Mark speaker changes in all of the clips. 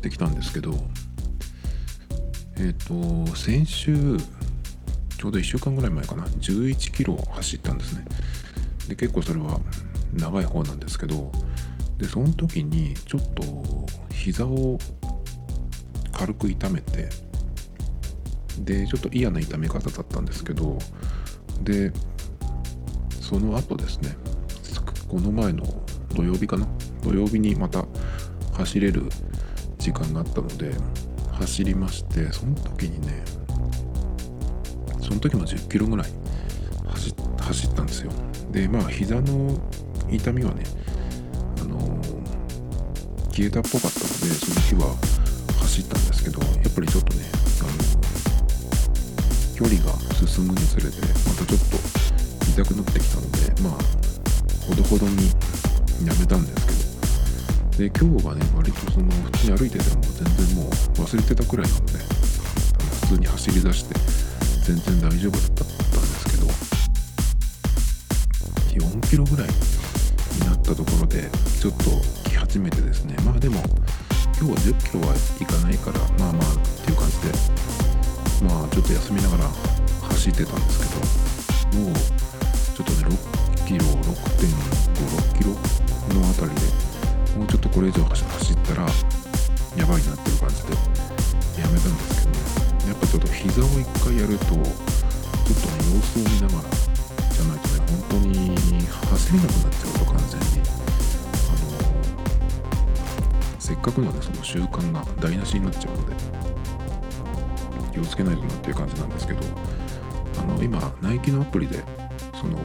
Speaker 1: 日、ランニングをしてきたんですけど、えっ、ー、と、先週、ちょうど1週間ぐらい前かな、11キロ走ったんですね。で、結構それは長い方なんですけど、で、その時に、ちょっと、膝を軽く痛めて、で、ちょっと嫌な痛め方だったんですけど、で、その後ですね、この前の土曜日かな土曜日にまた走れる時間があったので走りましてその時にねその時も10キロぐらい走ったんですよ。でまあ膝の痛みはねあの、消えたっぽかったのでその日は走ったんですけどやっぱりちょっとねあの距離が進むにつれてまたちょっと痛くなってきたのでまあほどほどにやめたんですけど。で今日はね割とその普通に歩いてても全然もう忘れてたくらいなので普通に走り出して全然大丈夫だったんですけど4キロぐらいになったところでちょっと来始めてですね。まあでも今日は10キロはいかないからまあまあっていう感じでまあちょっと休みながら走ってたんですけどもうちょっとね6キロ6.56これ以上走ったらやばいなっていう感じでやめたんですけどねやっぱちょっと膝を一回やるとちょっとね様子を見ながらじゃないとね本当に走れなくなっちゃうと完全に。あのせっかくのねその習慣が台無しになっちゃうので気をつけないとなっていう感じなんですけどあの今ナイキのアプリでその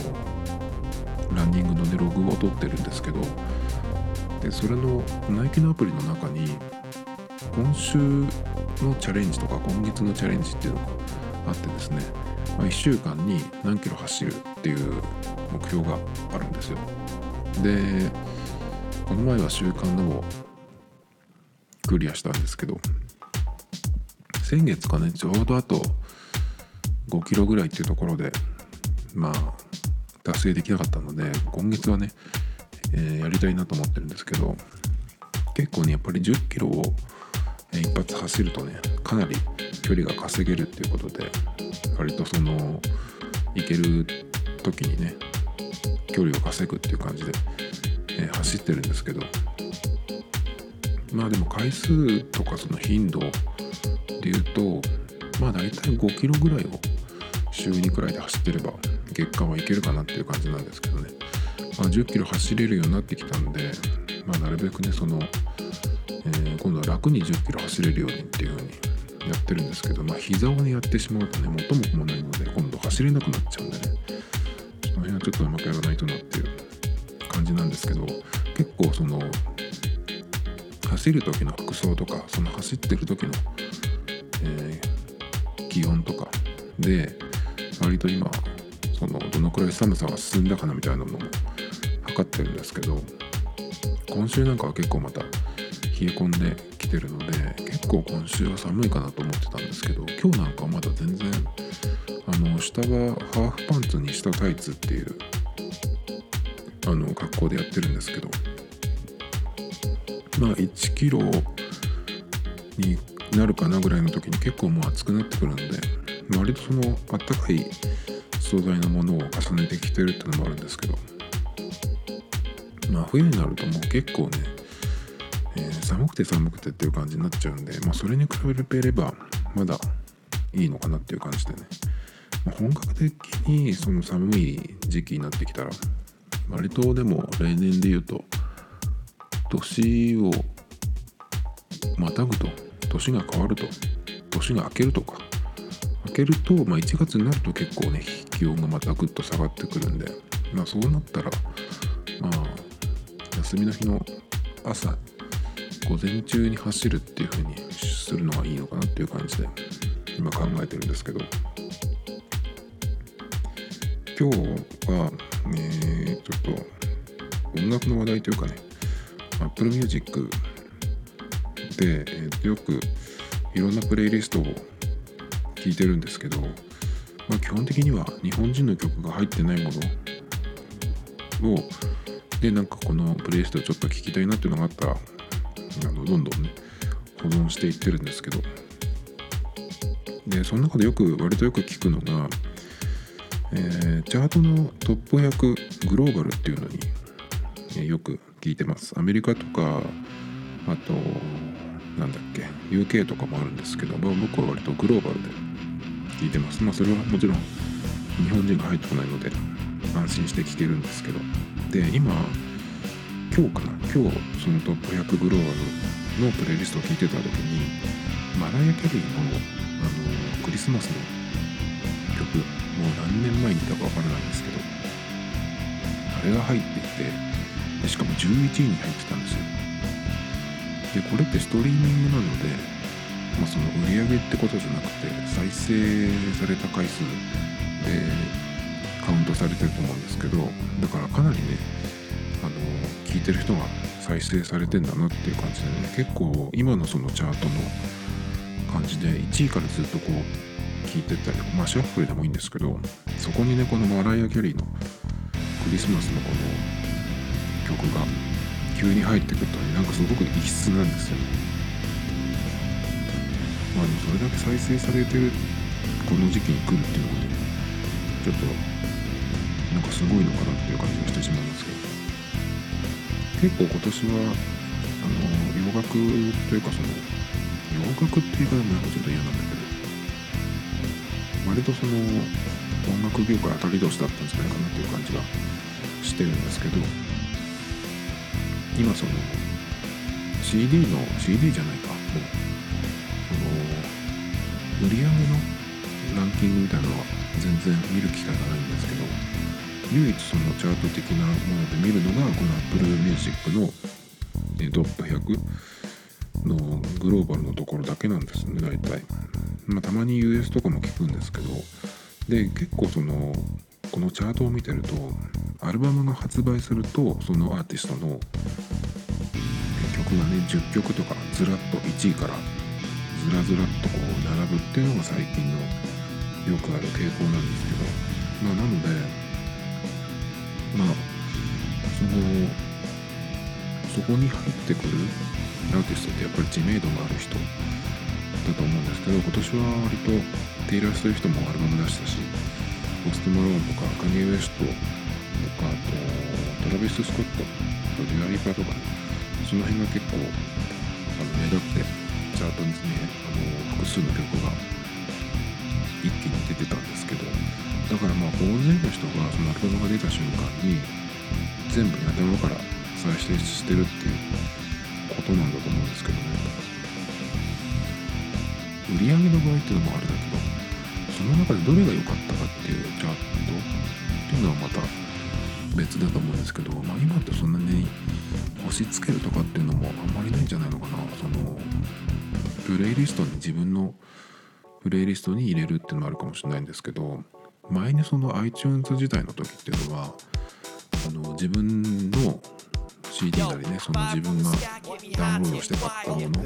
Speaker 1: ランニングのねログを取ってるんですけどでそれのナイキのアプリの中に今週のチャレンジとか今月のチャレンジっていうのがあってですね、まあ、1週間に何キロ走るっていう目標があるんですよ。でこの前は週間のをクリアしたんですけど先月かねちょうどあと5キロぐらいっていうところでまあ達成できなかったので今月はね、え、やりたいなと思ってるんですけど結構ねやっぱり10キロを一発走るとねかなり距離が稼げるっていうことで割とその行ける時にね距離を稼ぐっていう感じで、え、走ってるんですけどまあでも回数とかその頻度で言うとまあ大体5キロぐらいを週2くらいで走ってれば月間はいけるかなっていう感じなんですけど、まあ、10キロ走れるようになってきたんで、まあ、なるべくねその、えー、今度は楽に10キロ走れるようにっていう風にやってるんですけど、まあ、膝をねやってしまうとね元も子もないので今度走れなくなっちゃうんでねその辺はちょっとうまくやらないとなっていう感じなんですけど結構その走る時の服装とかその走ってる時の、えー、気温とかで割と今そのどのくらい寒さが進んだかなみたいなのも測ってるんですけど今週なんかは結構また冷え込んできてるので結構今週は寒いかなと思ってたんですけど今日なんかはまだ全然あの下はハーフパンツに下タイツっていうあの格好でやってるんですけどまあ1キロになるかなぐらいの時に結構もう暑くなってくるので割とそのあったかい素材のものを重ねてきてるっていうのもあるんですけど。まあ冬になるともう結構ね、えー、寒くて寒くてっていう感じになっちゃうんで、まあ、それに比べればまだいいのかなっていう感じでね、まあ、本格的にその寒い時期になってきたら割とでも例年で言うと年をまたぐと年が変わると年が明けるとか明けると、まあ、1月になると結構ね気温がまたぐっと下がってくるんで、まあ、そうなったらまあ休みの日の朝午前中に走るっていう風にするのがいいのかなっていう感じで今考えてるんですけど。今日は、えー、ちょっと音楽の話題というかね Apple Music で、えー、よくいろんなプレイリストを聴いてるんですけど、まあ、基本的には日本人の曲が入ってないもの。をでなんかこのプレイストをちょっと聞きたいなっていうのがあったらあのどんどんね保存していってるんですけど。でその中でよく割とよく聞くのが、えー、チャートのトップ100グローバルっていうのに、えー、よく聞いてます。アメリカとかあとなんだっけ UK とかもあるんですけど、まあ、僕は割とグローバルで聞いてます。まあそれはもちろん日本人が入ってこないので安心して聞けるんですけど。で今今日かな？今日そのトップ100グローバルのプレイリストを聞いてた時にマライア・キャリーのあのクリスマスの曲もう何年前にいたかわからないんですけどあれが入っていてしかも11位に入ってたんですよ。でこれってストリーミングなので、まあ、その売り上げってことじゃなくて再生された回数でカウントされてると思うんですけどだからかなりねあの聞いてる人が再生されてんだなっていう感じでね結構今のそのチャートの感じで1位からずっとこう聞いてったりまあシャッフルでもいいんですけどそこにねこのマライア・キャリーのクリスマスのこの曲が急に入ってくるとねなんかすごく異質なんですよね。まあそれだけ再生されてるこの時期に来るっていうのがねちょっとなんかすごいのかなっていう感じがしてしまうんですけど。結構今年はあの洋楽というかその洋楽っていう言い方もなんかちょっと嫌なんだけど割とその音楽業界当たり年だったんじゃないかなっていう感じがしてるんですけど今その CD の CD じゃないか売り上げのランキングみたいなのは全然見る機会がないんですけど唯一そのチャート的なもので見るのがこの Apple Music のトップ100のグローバルのところだけなんですね大体、まあ、たまに US とかも聞くんですけどで結構そのこのチャートを見てるとアルバムが発売するとそのアーティストの曲がね10曲とかずらっと1位からずらずらっとこう並ぶっていうのが最近のよくある傾向なんですけどまあなのでまあそのそこに入ってくるアーティストってやっぱり知名度のある人だと思うんですけど今年は割とテイラー・スウィフトもアルバム出したしポスト・マローンとかカニエ・ウエストとかあとトラビス・スコットとデュアリーパとかその辺が結構あの目立ってチャートにねあの複数の曲が一気に出てたんですけどだからまあ大勢の人がそのアルバムが出た瞬間に全部に頭から再生してるっていうことなんだと思うんですけどね。売り上げの場合っていうのもあれだけどその中でどれが良かったかっていうチャートっていうのはまた別だと思うんですけど、まあ、今ってそんなに押し付けるとかっていうのもあんまりないんじゃないのかな。そのプレイリストに自分のプレイリストに入れるっていうのもあるかもしれないんですけど前にその iTunes 時代の時っていうのはあの自分の CD なりねその自分がダウンロードして買ったものを、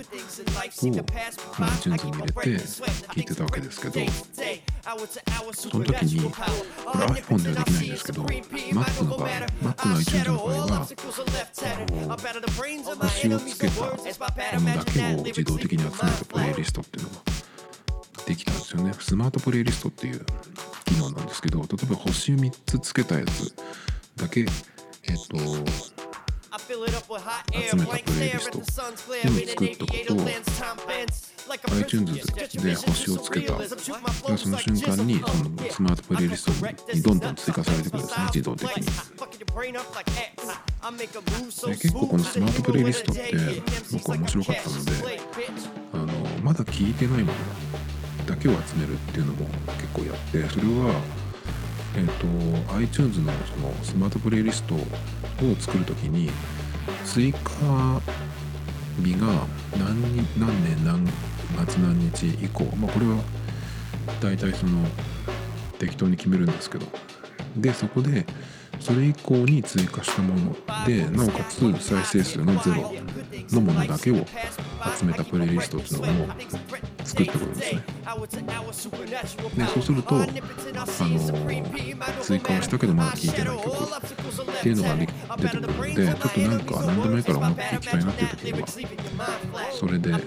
Speaker 1: iTunes に入れて聴いてたわけですけどその時にこれ iPhone ではできないんですけど Mac の場合 Mac の iTunes の場合はあの星をつけたものだけを自動的に集めたプレイリストっていうのができたんですよねスマートプレイリストっていう機能なんですけど例えば星3つつけたやつだけえっと集めたプレイリスト全部作っとくと iTunes で星をつけたその瞬間にそのスマートプレイリストにどんどん追加されてくるんですね自動的にで結構このスマートプレイリストって僕は面白かったのであのまだ聞いてないものだけを集めるっていうのも結構やってそれはえーと、iTunes のそのスマートプレイリストを作るときに追加日が何何年何月何日以降、まあ、これは大体その適当に決めるんですけどでそこでそれ以降に追加したものでなおかつ再生数のゼロのものだけを集めたプレイリストっていうのを作ってくるんですね。でそうするとあの追加はしたけどまだ聴いてない曲っていうのが出てくるのでちょっとなんか何でもいいから思っていきたいなっていう時にはそれで、ね、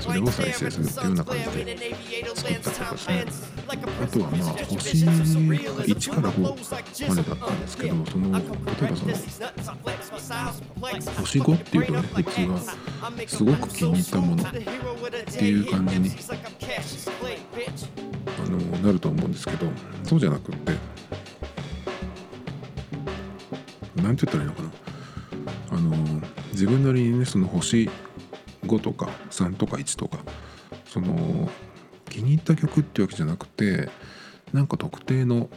Speaker 1: それを再生するっていうような感じで作ったりとかですねあとはまあ星1から5までだったんですけどその例えばその星5っていうとね普通はすごく気に入ったものっていうう感じにあのなると思うんですけどそうじゃなくって何て言ったらいいのかな。あの自分なりにねその星5とか3とか1とかその気に入った曲っていうわけじゃなくてなんか特定の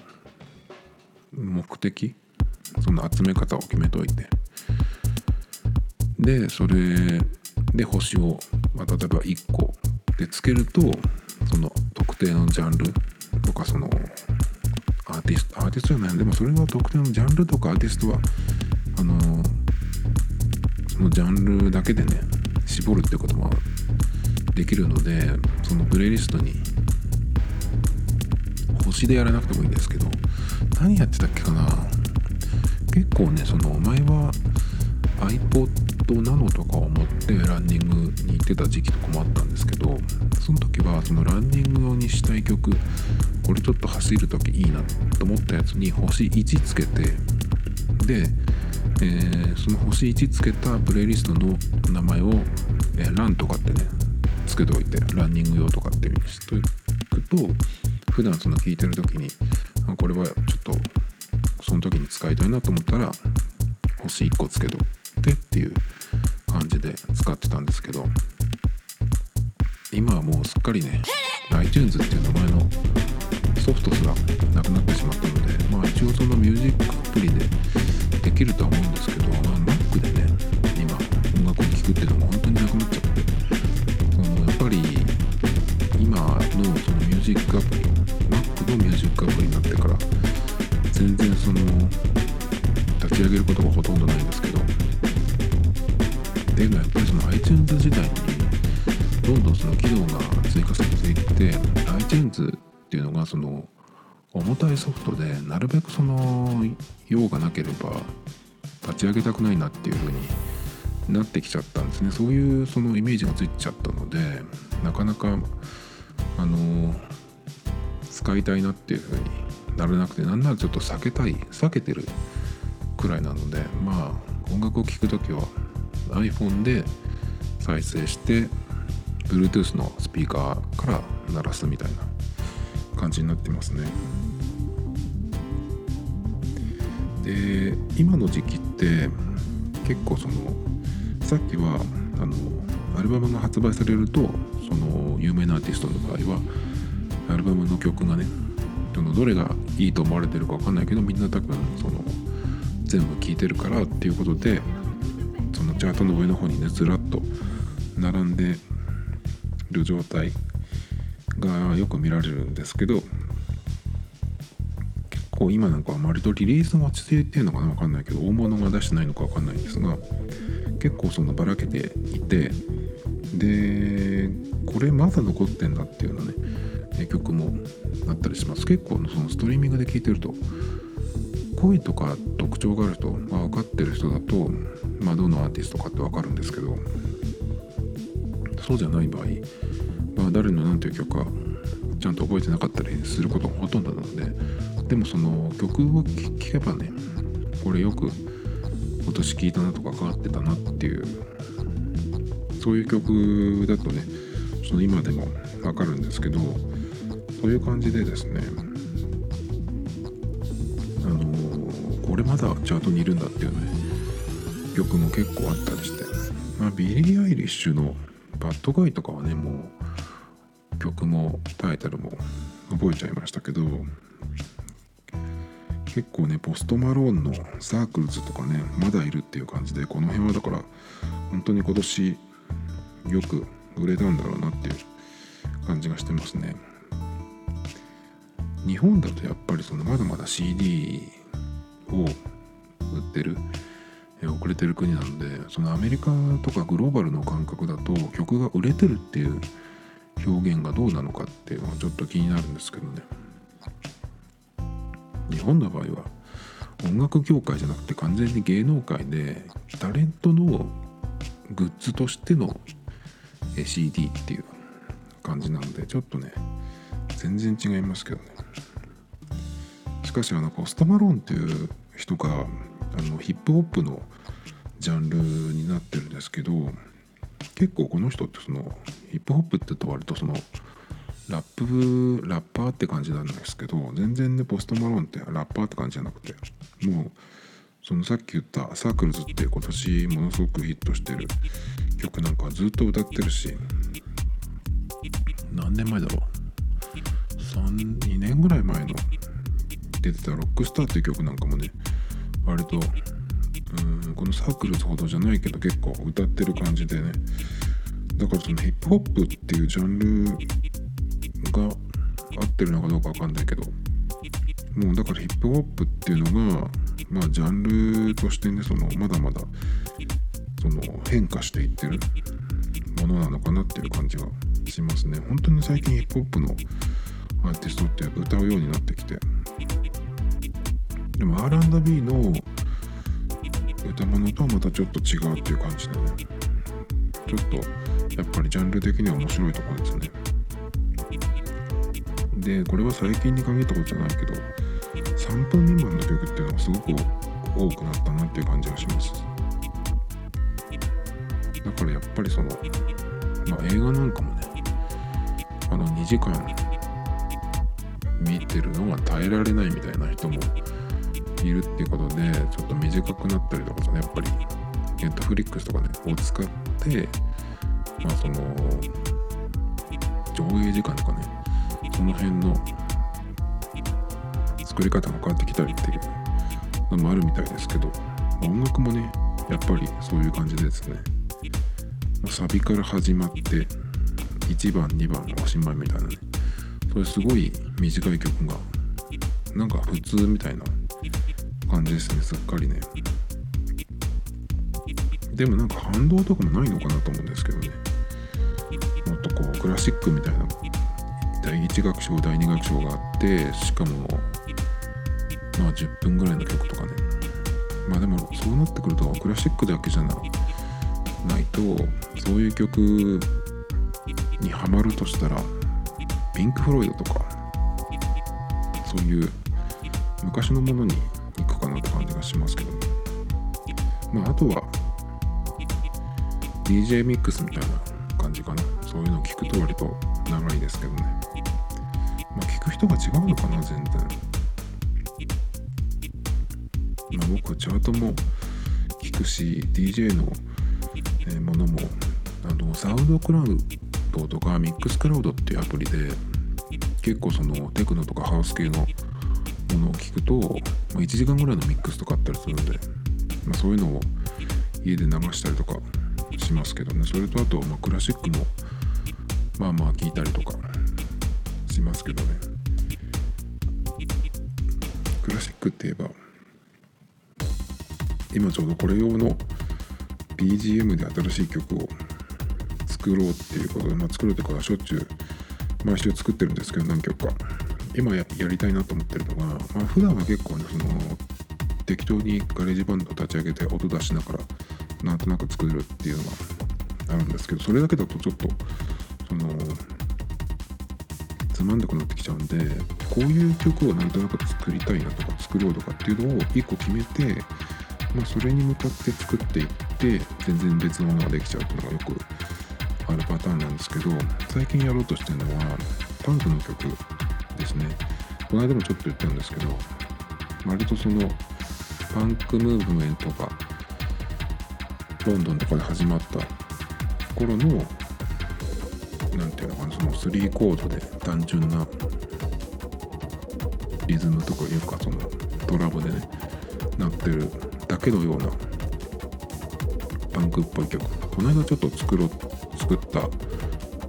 Speaker 1: 目的その集め方を決めといて。でそれで星を、まあ、例えば1個でつけるとその特定のジャンルとかそのアーティストアーティストじゃないでもそれは特定のジャンルとかアーティストはあのそのジャンルだけでね絞るってこともできるのでそのプレイリストに星でやらなくてもいいんですけど何やってたっけかな。結構ねそのお前は iPod Nano とかを持ってランニングに行ってた時期とかもあったんですけどその時はそのランニング用にしたい曲これちょっと走る時いいなと思ったやつに星1つけてで、えー、その星1つけたプレイリストの名前を、えー、ランとかってねつけておいてランニング用とかっていうふうにしとくと普段その聞いてる時にこれはちょっとその時に使いたいなと思ったら星1個つけとってっていうじで使ってたんですけど今はもうすっかりね iTunes っていう名前のソフトすらなくなってしまったのでまあ一応そのミュージックアプリでできるとは思うんですけど、まあ、Mac でね今音楽を聴くっていうのも本当になくなっちゃってそのやっぱり今のそのミュージックアプリ重たいソフトでなるべくその用がなければ立ち上げたくないなっていう風になってきちゃったんですね。そういうそのイメージがついちゃったのでなかなかあの使いたいなっていう風にならなくてなんならちょっと避けたい避けてるくらいなのでまあ音楽を聴く時は iPhone で再生して Bluetooth のスピーカーから鳴らすみたいな感じになってますね。で今の時期って結構そのさっきはあのアルバムが発売されるとその有名なアーティストの場合はアルバムの曲がねそのどれがいいと思われてるか分かんないけどみんな多分その全部聴いてるからっていうことでそのチャートの上の方にねずらっと並んでる状態がよく見られるんですけど結構今なんかは割とリリース待ち制っていうのかな分かんないけど大物が出してないのか分かんないんですが結構そのばらけていてでこれまだ残ってんだっていうようなね曲もあったりします。結構そのストリーミングで聴いてると声とか特徴がある人、まあ、分かってる人だと、まあ、どのアーティストかって分かるんですけどそうじゃない場合まあ、誰の何ていう曲かちゃんと覚えてなかったりすることがほとんどなのででもその曲を聴けばねこれよく今年聴いたなとか変わってたなっていうそういう曲だとねその今でもわかるんですけどそういう感じでですねあの、これまだチャートにいるんだっていうね曲も結構あったりして、まあ、ビリー・アイリッシュの「 Bad Guy」とかはねもう曲もタイトルも覚えちゃいましたけど結構ねポストマローンの Circles とかねまだいるっていう感じでこの辺はだから本当に今年よく売れたんだろうなっていう感じがしてますね。日本だとやっぱりそのまだまだ CD を売ってる、遅れてる国なのでそのアメリカとかグローバルの感覚だと曲が売れてるっていう表現がどうなのかっていうのはちょっと気になるんですけどね。日本の場合は音楽業界じゃなくて完全に芸能界でタレントのグッズとしての CD っていう感じなのでちょっとね全然違いますけどね。しかしあのポストマローンっていう人があのヒップホップのジャンルになってるんですけど結構この人ってそのヒップホップって言うと割とそのラップラッパーって感じなんですけど全然ねポストマロンってラッパーって感じじゃなくてもうそのさっき言った「サークルズ」って今年ものすごくヒットしてる曲なんかずっと歌ってるし何年前だろう？32年ぐらい前の出てた「ロックスター」っていう曲なんかもね割とうんこのサークルズほどじゃないけど結構歌ってる感じでねだからそのヒップホップっていうジャンルが合ってるのかどうかわかんないけど。もうだからヒップホップっていうのがまあジャンルとしてねそのまだまだその変化していってるものなのかなっていう感じがしますね。本当に最近ヒップホップのアーティストって歌うようになってきて。でも R&B の歌物とはまたちょっと違うっていう感じでね。ちょっとやっぱりジャンル的には面白いところですね。でこれは最近に限ったことじゃないけど3分未満の曲っていうのがすごく多くなったなっていう感じがします。だからやっぱりそのまあ映画なんかもねあの2時間見てるのが耐えられないみたいな人もいるっていうことでちょっと短くなったりとかねやっぱりネットフリックスとかねを使ってまあその上映時間とかねその辺の作り方が変わってきたりっていうのもあるみたいですけど音楽もねやっぱりそういう感じですね。サビから始まって1番2番おしまいみたいな。ねそれすごい短い曲がなんか普通みたいな感じですねすっかりね。でもなんか反動とかもないのかなと思うんですけどね。もっとこうクラシックみたいな第1楽章第2楽章があってしかもまあ10分ぐらいの曲とかね。まあでもそうなってくるとクラシックだけじゃなないとそういう曲にハマるとしたらピンク・フロイドとかそういう昔のものに行くかなって感じがしますけどまああとは DJ ミックスみたいな感じかな。そういうのを聞くと割と長いですけどね。まあ聞く人が違うのかな全然まあ僕はチャートも聞くし DJ のものもあのサウンドクラウドとかミックスクラウドっていうアプリで結構そのテクノとかハウス系のものを聞くと、まあ、1時間ぐらいのミックスとかあったりするんで、まあ、そういうのを家で流したりとかしますけどね。それとあと、ま、クラシックもまあまあ聞いたりとかしますけどね。クラシックって言えば今ちょうどこれ用の BGM で新しい曲を作ろうっていうことで、まあ、作るとかしょっちゅう毎週作ってるんですけど何曲か。今やりたいなと思ってるのが、まあ、普段は結構ねその適当にガレージバンド立ち上げて音出しながらなんとなく作るっていうのがあるんですけどそれだけだとちょっとそのつまんなくなってきちゃうんでこういう曲をなんとなく作りたいなとか作ろうとかっていうのを1個決めて、まあ、それに向かって作っていって全然別のものができちゃうっていうのがよくあるパターンなんですけど最近やろうとしてるのはパンクの曲ですね。この間もちょっと言ったんですけど割とそのパンクムーブメントがロンドンとかで始まった頃の何ていうのかなその3コードで単純なリズムとかいうかそのドラムでねなってるだけのようなパンクっぽい曲この間ちょっと作ろう作った、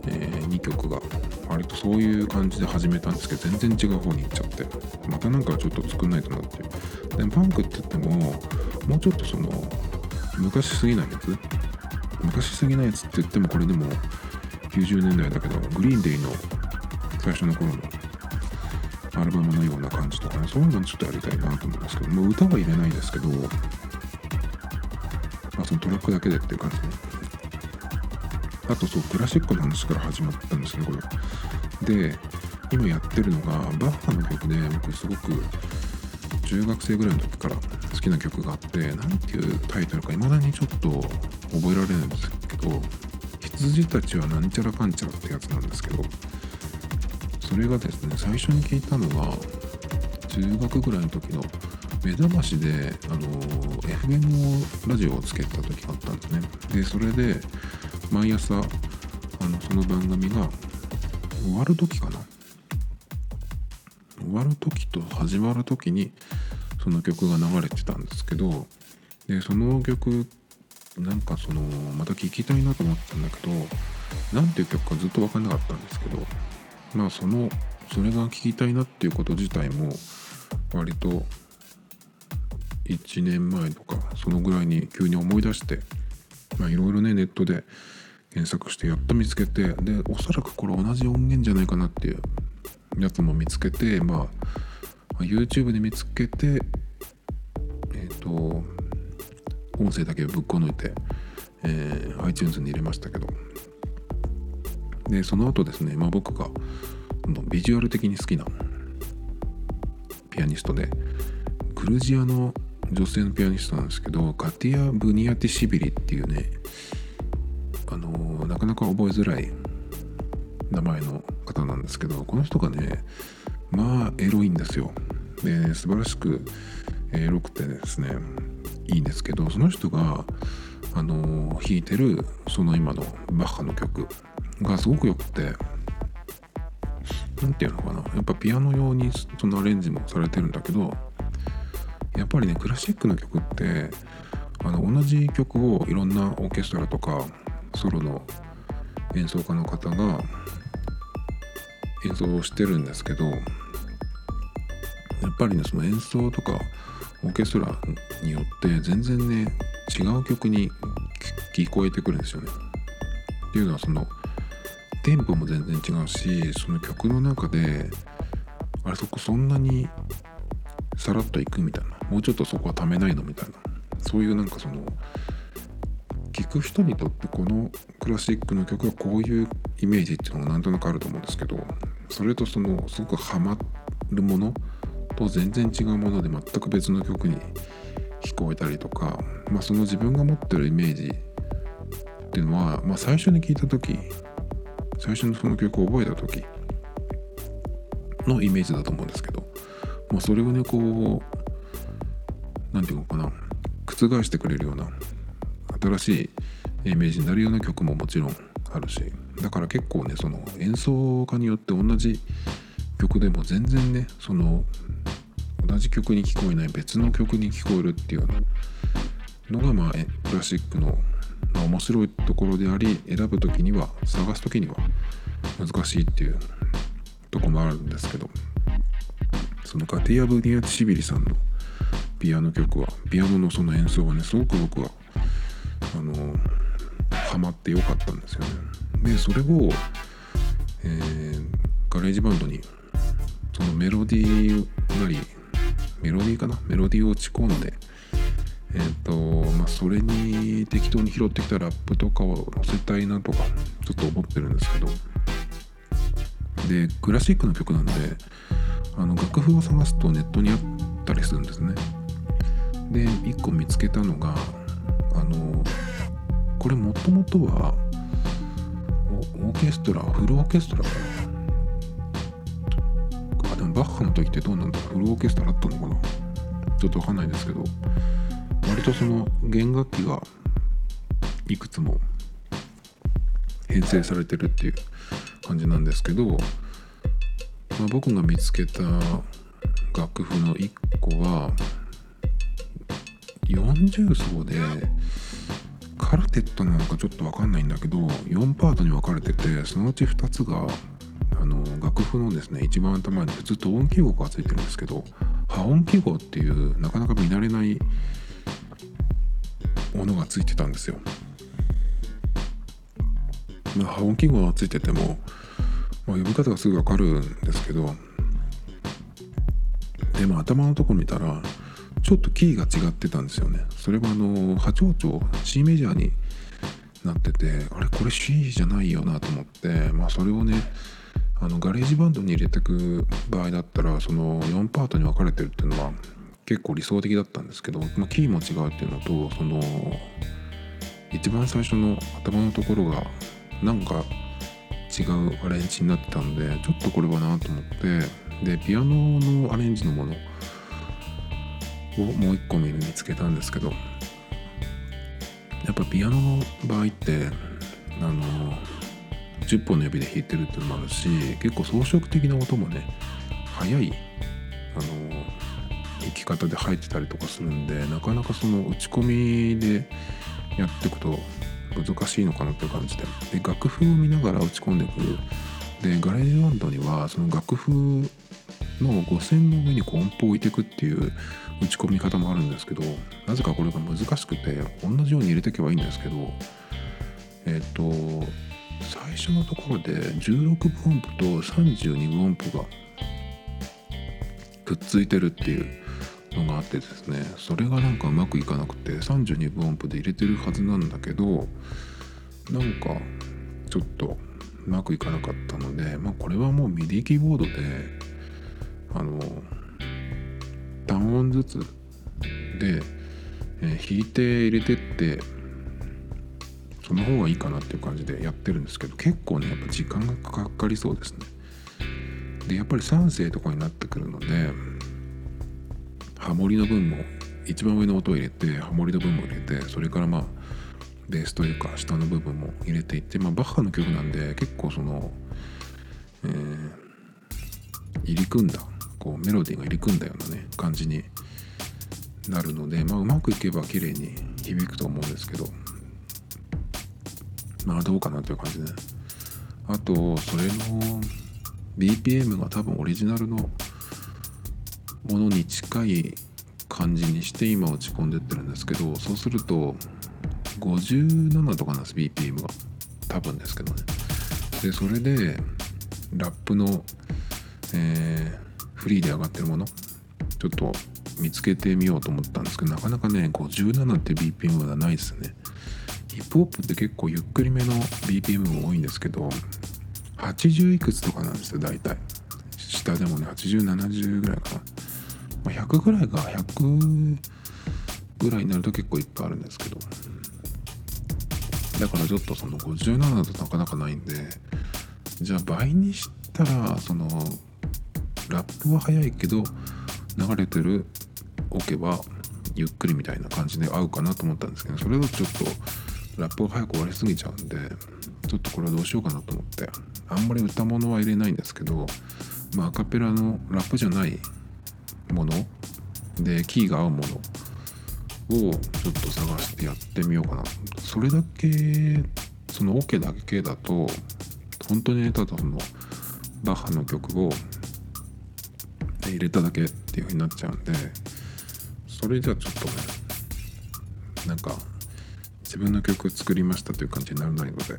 Speaker 1: えー、2曲が割とそういう感じで始めたんですけど全然違う方に行っちゃってまたなんかちょっと作んないとなっていうでパンクって言ってももうちょっとその昔すぎないやつ昔すぎないやつって言ってもこれでも90年代だけどグリーンデイの最初の頃のアルバムのような感じとかねそういうのちょっとやりたいなと思いますけども歌は入れないですけどまあそのトラックだけでっていう感じね。あとそうクラシックの話から始まったんですねこれ。で今やってるのがバッハの曲で僕すごく中学生ぐらいの時から好きな曲があって何ていうタイトルか未だにちょっと覚えられないんですけど羊たちはなんちゃらかんちゃらってやつなんですけどそれがですね最初に聞いたのが中学ぐらいの時の目覚ましであの FM ラジオをつけた時があったんですね。でそれで毎朝あのその番組が終わる時かな。終わる時と始まる時にその曲が流れてたんですけどでその曲なんかそのまた聴きたいなと思ったんだけど何ていう曲かずっと分かんなかったんですけどまあそのそれが聴きたいなっていうこと自体も割と1年前とかそのぐらいに急に思い出していろいろねネットで検索してやっと見つけてでおそらくこれ同じ音源じゃないかなっていうやつも見つけてまあ YouTube で見つけてえっ、ー、と音声だけぶっこ抜いて、えー、iTunes に入れましたけど。でその後ですね、まあ、僕がビジュアル的に好きなピアニストでグルジアの女性のピアニストなんですけどカティア・ブニアティシビリっていうねあのー、なかなか覚えづらい名前の方なんですけどこの人がねまあエロいんですよ。で素晴らしくエロくてですねいいんですけどその人があの弾いてるその今のバッハの曲がすごくよくて何て言うのかなやっぱピアノ用にそのアレンジもされてるんだけどやっぱりねクラシックの曲ってあの同じ曲をいろんなオーケストラとかソロの演奏家の方が演奏してるんですけどやっぱりねその演奏とかオーケストラによって全然ね違う曲に聞こえてくるんですよね。っていうのはそのテンポも全然違うしその曲の中であれそこそんなにさらっといくみたいなもうちょっとそこはためないのみたいなそういうなんかその聞く人にとってこのクラシックの曲はこういうイメージっていうのがなんとなくあると思うんですけどそれとそのすごくハマるものと全然違うもので全く別の曲に聞こえたりとか、まあ、その自分が持ってるイメージっていうのは、まあ、最初に聞いた時最初のその曲を覚えた時のイメージだと思うんですけど、まあ、それをねこう何て言うのかな覆してくれるような新しいイメージになるような曲ももちろんあるしだから結構ねその演奏家によって同じ曲でも全然ねその同じ曲に聞こえない別の曲に聞こえるっていうのがまあクラシックの、ま、面白いところであり選ぶ時には探す時には難しいっていうとこもあるんですけどそのカティア・ブニアティシビリさんのピアノ曲はピアノのその演奏はねすごく僕はあのハマってよかったんですよね。でそれを、えー、ガレージバンドにそのメロディーなりメロディーかな？メロディーを打ち込んでえっ、ー、とまあそれに適当に拾ってきたラップとかを載せたいなとかちょっと思ってるんですけど。でクラシックの曲なんであの楽譜を探すとネットにあったりするんですね。で1個見つけたのがあのこれもともとはオーケストラフルオーケストラかな？バッハの時ってどうなんだ？フルオーケストラあったのかな？ちょっとわかんないですけど。割とその弦楽器がいくつも編成されてるっていう感じなんですけど、まあ、僕が見つけた楽譜の1個は40層でカルテットなのかちょっと分かんないんだけど4パートに分かれててそのうち2つがの楽譜のですね一番頭にずっと音記号がついてるんですけど破音記号っていうなかなか見慣れないものがついてたんですよ。まあ、ハ音記号がついてても、まあ、呼び方がすぐ分かるんですけどでも頭のとこ見たらちょっとキーが違ってたんですよねそれはあのハ長調 C メジャーになっててあれこれ C じゃないよなと思ってまあそれをねあのガレージバンドに入れてく場合だったらその4パートに分かれてるっていうのは結構理想的だったんですけど、まあ、キーも違うっていうのとその一番最初の頭のところがなんか違うアレンジになってたんでちょっとこれはなと思ってでピアノのアレンジのものをもう一個見つけたんですけどやっぱピアノの場合ってあの10本の指で弾いてるっていうのもあるし結構装飾的な音もね速いあの弾き方で入ってたりとかするんでなかなかその打ち込みでやっていくと難しいのかなっていう感じで。で楽譜を見ながら打ち込んでいくでガレージバンドにはその楽譜の五線の上にこう音符を置いていくっていう打ち込み方もあるんですけどなぜかこれが難しくて同じように入れていけばいいんですけどえっ、と最初のところで16分音符と32分音符がくっついてるっていうのがあってですねそれがなんかうまくいかなくて32分音符で入れてるはずなんだけどなんかちょっとうまくいかなかったのでまあこれはもうミディキーボードであの単音ずつで、えー、弾いて入れてってその方がいいかなっていう感じでやってるんですけど結構ねやっぱ時間がかかりそうですね。でやっぱり3声とかになってくるのでハモリの分も一番上の音を入れてハモリの分も入れてそれからまあベースというか下の部分も入れていってまあバッハの曲なんで結構その、えー、入り組んだこうメロディーが入り組んだようなね感じになるのでまあうまくいけば綺麗に響くと思うんですけどまあどうかなという感じで、ね、あとそれの BPM が多分オリジナルのものに近い感じにして今打ち込んでってるんですけどそうすると57とかなんです BPM が。多分ですけどね。でそれでラップの、えー、フリーで上がってるものちょっと見つけてみようと思ったんですけどなかなかね57って BPM はないですね。ヒップホップって結構ゆっくりめの BPM が多いんですけど80いくつとかなんですよ大体。下でもね8070ぐらいかな。まあ、100ぐらいが100ぐらいになると結構いっぱいあるんですけど。だからちょっとその57だとなかなかないんでじゃあ倍にしたらそのラップは速いけど流れてる置けばゆっくりみたいな感じで合うかなと思ったんですけどそれだとちょっとラップが早く終わりすぎちゃうんでちょっとこれはどうしようかなと思って。あんまり歌物は入れないんですけどまあアカペラのラップじゃないものでキーが合うものをちょっと探してやってみようかな。それだけそのオ、ケだけだと本当にただそのバッハの曲を入れただけっていう風になっちゃうんでそれじゃちょっとねなんか自分の曲作りましたという感じにならないので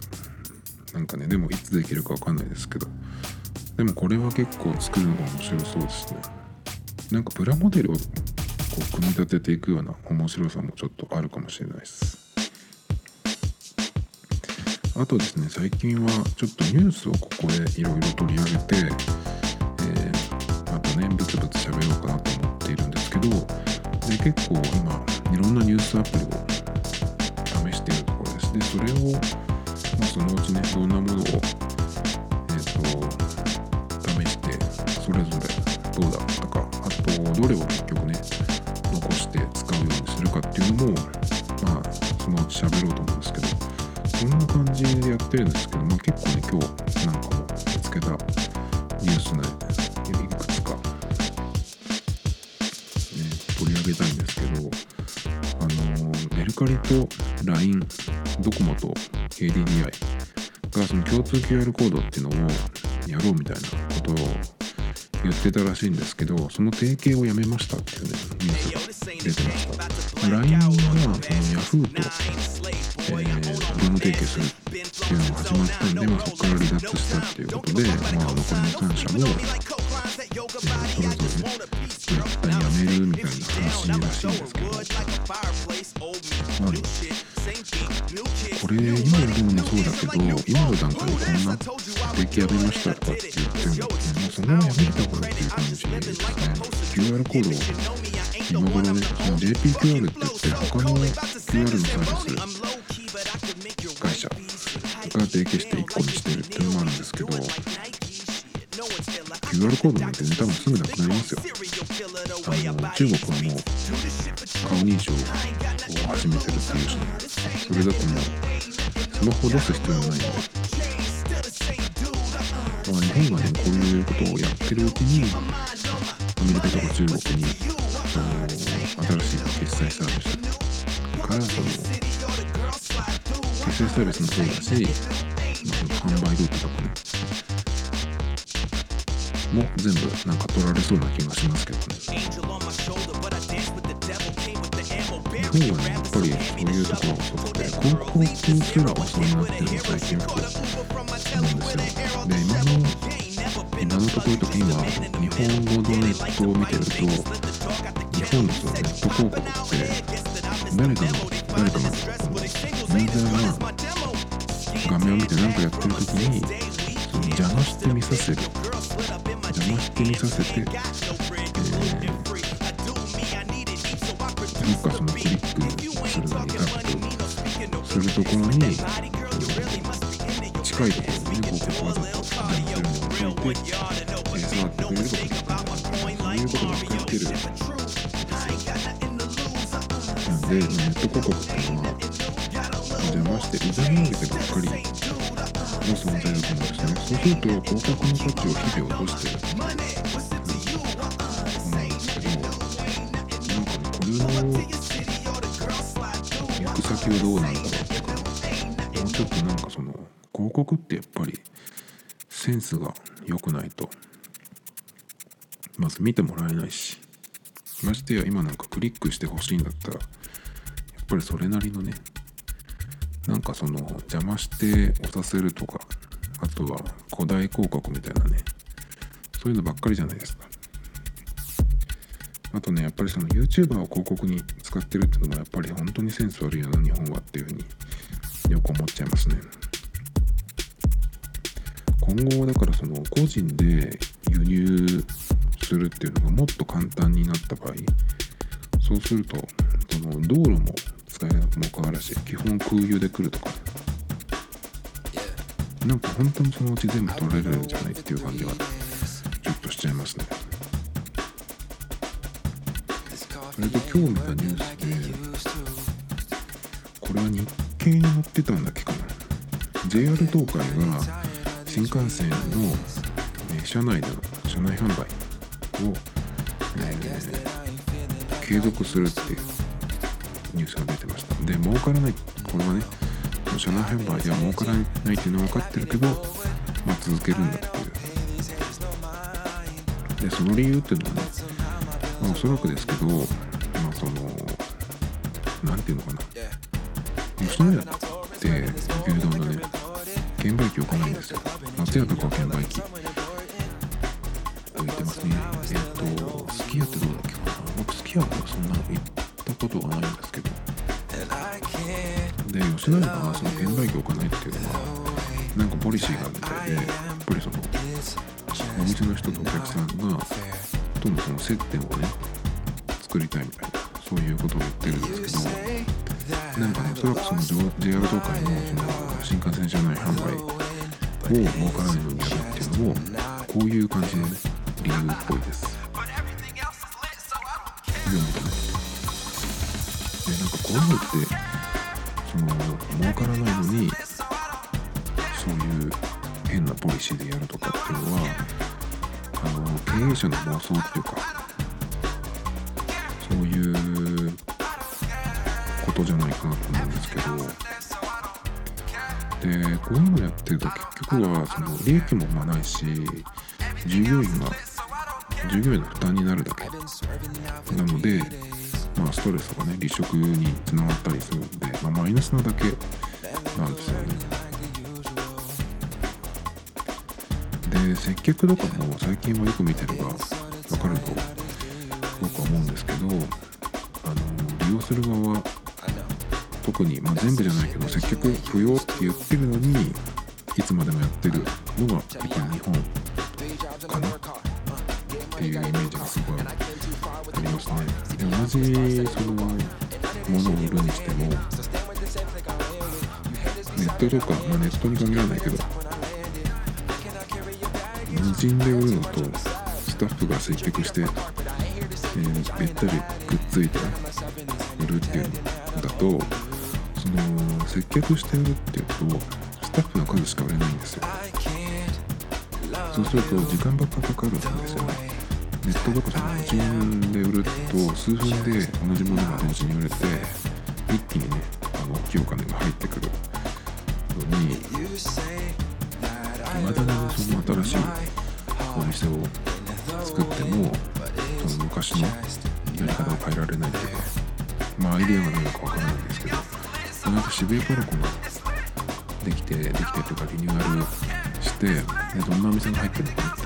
Speaker 1: なんかねでもいつできるか分かんないですけど。でもこれは結構作るのが面白そうですね。なんかプラモデルをこう組み立てていくような面白さもちょっとあるかもしれないです。あとですね最近はちょっとニュースをここでいろいろ取り上げて、えー、またねブツブツ喋ろうかなと思っているんですけどで結構今いろんなニュースアプリを試しているところでそれを、まあ、そのうちねどんなものをえっ、ー、と試してそれぞれどうだったかあとどれを結局ね残して使うようにするかっていうのもまあそのうち喋ろうと思うんですけどそんな感じでやってるんですけど、まあ、結構ね今日なんかも見つけたニュースねいくつか、ね、取り上げたいんですけどあのメルカリと LINE ドコモと KDDI がその共通 QR コードっていうのをやろうみたいなことを言ってたらしいんですけどその提携をやめましたっていうねニュースが出てました。LINE はその Yahoo と、えー、業務提携するっていうのが始まったんで、まあ、そこから離脱したっていうことで、まあ、残りの3社も、えー、それぞれね一旦やめるみたいな話らしいんですけど、まあ、これ今やるのもそうだけど今の段階でこんな提携やめましたとかって言ってるんだけど、まあ、そのままやめた方がいいっていう感じですね。QR コードを今頃ねその JPQR って言って他の QR のサービス会社が提携して1個にしてるっていうのもあるんですけど QR コードなんてね多分すぐなくなりますよ。あの中国はもう顔認証を始めてるっていうし、それだともうスマホ出す必要ないんで、まあ、日本がねこういうことをやってるうちにアメリカとか中国にその新しい決済サービスからその決済サービスもそうだし、まあ、販売ルートとかねも全部なんか取られそうな気がしますけどね。日本はねやっぱりそういうところが遅くて高校すら遅くなってるの最近服なんですよで今の今のところ的には日本語のネットを見てると日本のそのネット広告って誰かの誰かのこのユーザーが画面を見て何かやってる時にその邪魔して見させる。邪魔して見させて、えー、なんかそのクリックするのにタップするところに近いところにね広告わざと邪魔するのを置いて、えー、触ってくれるとかそういうことばっかり言ってるなんでネット広告っていうのは邪魔してうざみ上げてばっかりの存在だと思うん。ですねそうすると広告の価値を日々落としてる思うん。ですけどなん。かねこれの行く先はどうなん。だろうっていうかもうちょっとなん。かその広告ってやっぱりセンスが良くないとまず見てもらえないしましてや今なん。かクリックしてほしいん。だったらやっぱりそれなりのねなん。かその邪魔して押させるとかあとは古代広告みたいなね。そういうのばっかりじゃないですか。あとねやっぱりその YouTuber を広告に使ってるっていうのがやっぱり本当にセンス悪いよな日本はっていうふうによく思っちゃいますね。今後はだからその個人で輸入するっていうのがもっと簡単になった場合そうするとその道路も使えなくも変わらし基本空輸で来るとかなんか本当にそのうち全部取れるんじゃないっていう感じがちょっとしちゃいますね。それと今日見たニュースでこれは日経に載ってたんだっけかな。JR 東海が新幹線の、え車内での車内販売を、えー継続するっていうニュースが出てました。で儲からない。これはね車内販売では儲からないっていうのは分かってるけど、まあ、続けるんだっていう。でその理由っていうのはね、まあ、おそらくですけどまあそのなんていうのかな。吉野家って牛丼のね券売機置かないんですよ。松屋とかは券売機。置いてますね。えっ、とすき家ってどうだっけかな。僕すき家はそんな行ったことがないんですけど。で吉野家がその券売機置かないっていうのはなんかポリシーがあるみたいでやっぱりそのお店の人とお客さんがとのその接点をね作りたいみたいなそういうことを言ってるんですけどなんかねおそらくその JR 東海のその新幹線車内販売を儲からないのにやるっていうのもこういう感じの変なポリシーでやるとかっていうのはあの経営者の妄想っていうかそういうことじゃないかなと思うんですけどでこういうのやってると結局はその利益も生まないし従業員が従業員の負担になるだけ。なので、まあ、ストレスとかね離職につながったりするので、まあ、マイナスなだけなんですよね。で接客とかも最近はよく見てれば分かると僕は思うんですけどあの利用する側は特に、まあ、全部じゃないけど接客不要って言ってるのにいつまでもやってるのがやっぱり日本かなっていうイメージがすごいありますね。で同じそのものを売るにしてもネットとか、まあ、ネットに限らないけど無人で売るのとスタッフが接客して、えー、べったりくっついて売るっていうのだとその接客して売るっていうとスタッフの数しか売れないんですよ。そうすると時間ばっかかかるんですよね。ネットとかじゃ無人で売ると数分で同じものが同時に売れて一気にねあの大きいお金が入ってくるのにまだにその新しいお店を作ってもその昔のやり方を変えられないというかまあアイデアがないのかわからないんですけどこの間渋谷パラコができてできてというかリニューアルしてでどんなお店が入ってるのかなって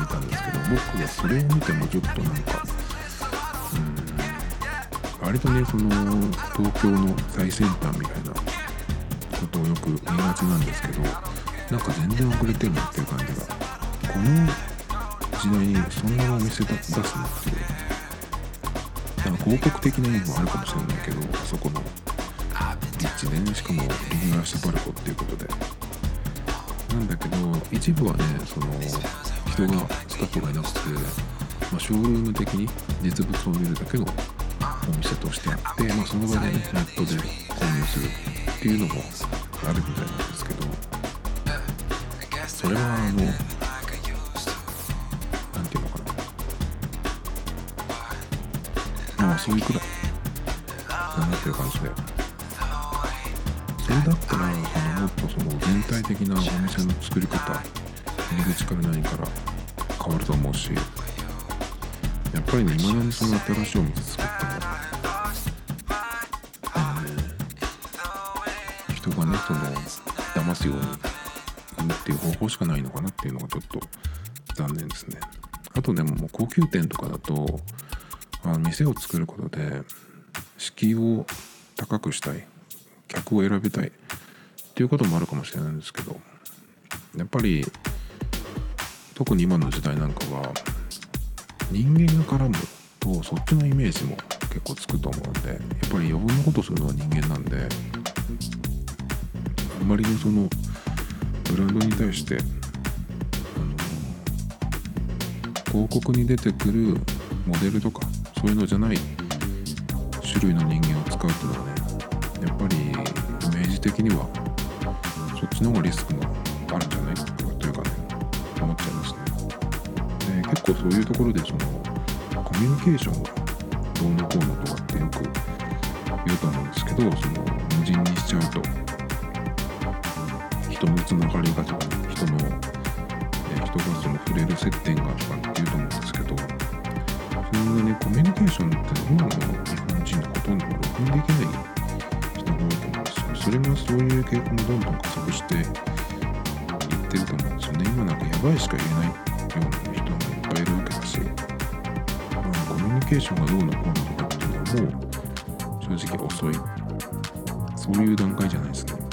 Speaker 1: 見たんですけど僕はそれを見てもちょっとなんかうん割とねその東京の最先端みたいなことをよく言いがちなんですけどなんか全然遅れてるなっていう感じが。この時代にそんなお店出すのってなんか広告的な意味もあるかもしれないけどあそこの立地でしかもリニューアルしたパルコっていうことで。なんだけど一部はねその人がスタッフがいなくて、まあ、ショールーム的に実物を見るだけのお店としてあって、まあ、その場でねネットで購入するっていうのもあるみたいなんですけど。それはあのなんていうのかな。まあそういくらい。だなっていう感じでそれだったらそのもっとその全体的なお店の作り方入り口から何から変わると思うしやっぱりね今だにその新しいお店かないのかなっていうのがちょっと残念ですね。あとでもう高級店とかだとあの店を作ることで敷居を高くしたい客を選びたいっていうこともあるかもしれないんですけどやっぱり特に今の時代なんかは人間が絡むとそっちのイメージも結構つくと思うんでやっぱり余分なことするのは人間なんであまりそのブランドに対して広告に出てくるモデルとかそういうのじゃない種類の人間を使うっていうのはねやっぱりイメージ的にはそっちの方がリスクもあるんじゃない？というかね思っちゃいますね。で結構そういうところでそのコミュニケーションがどうのこうのとかってよく言うと思うんですけどその無人にしちゃうと人のつながりがとか人の、ね、人がその触れる接点がとかっていうと思うんですけどそんなねコミュニケーションって今の日本人のほとんどがろくにできない人が多いと思うんですよそれがそういう傾向もどんどん加速していってると思うんですよね今なんかやばいしか言えないような人もいっぱいいるわけだし、まあ、コミュニケーションがどうのこうのとかっていうのはもう正直遅いそういう段階じゃないですか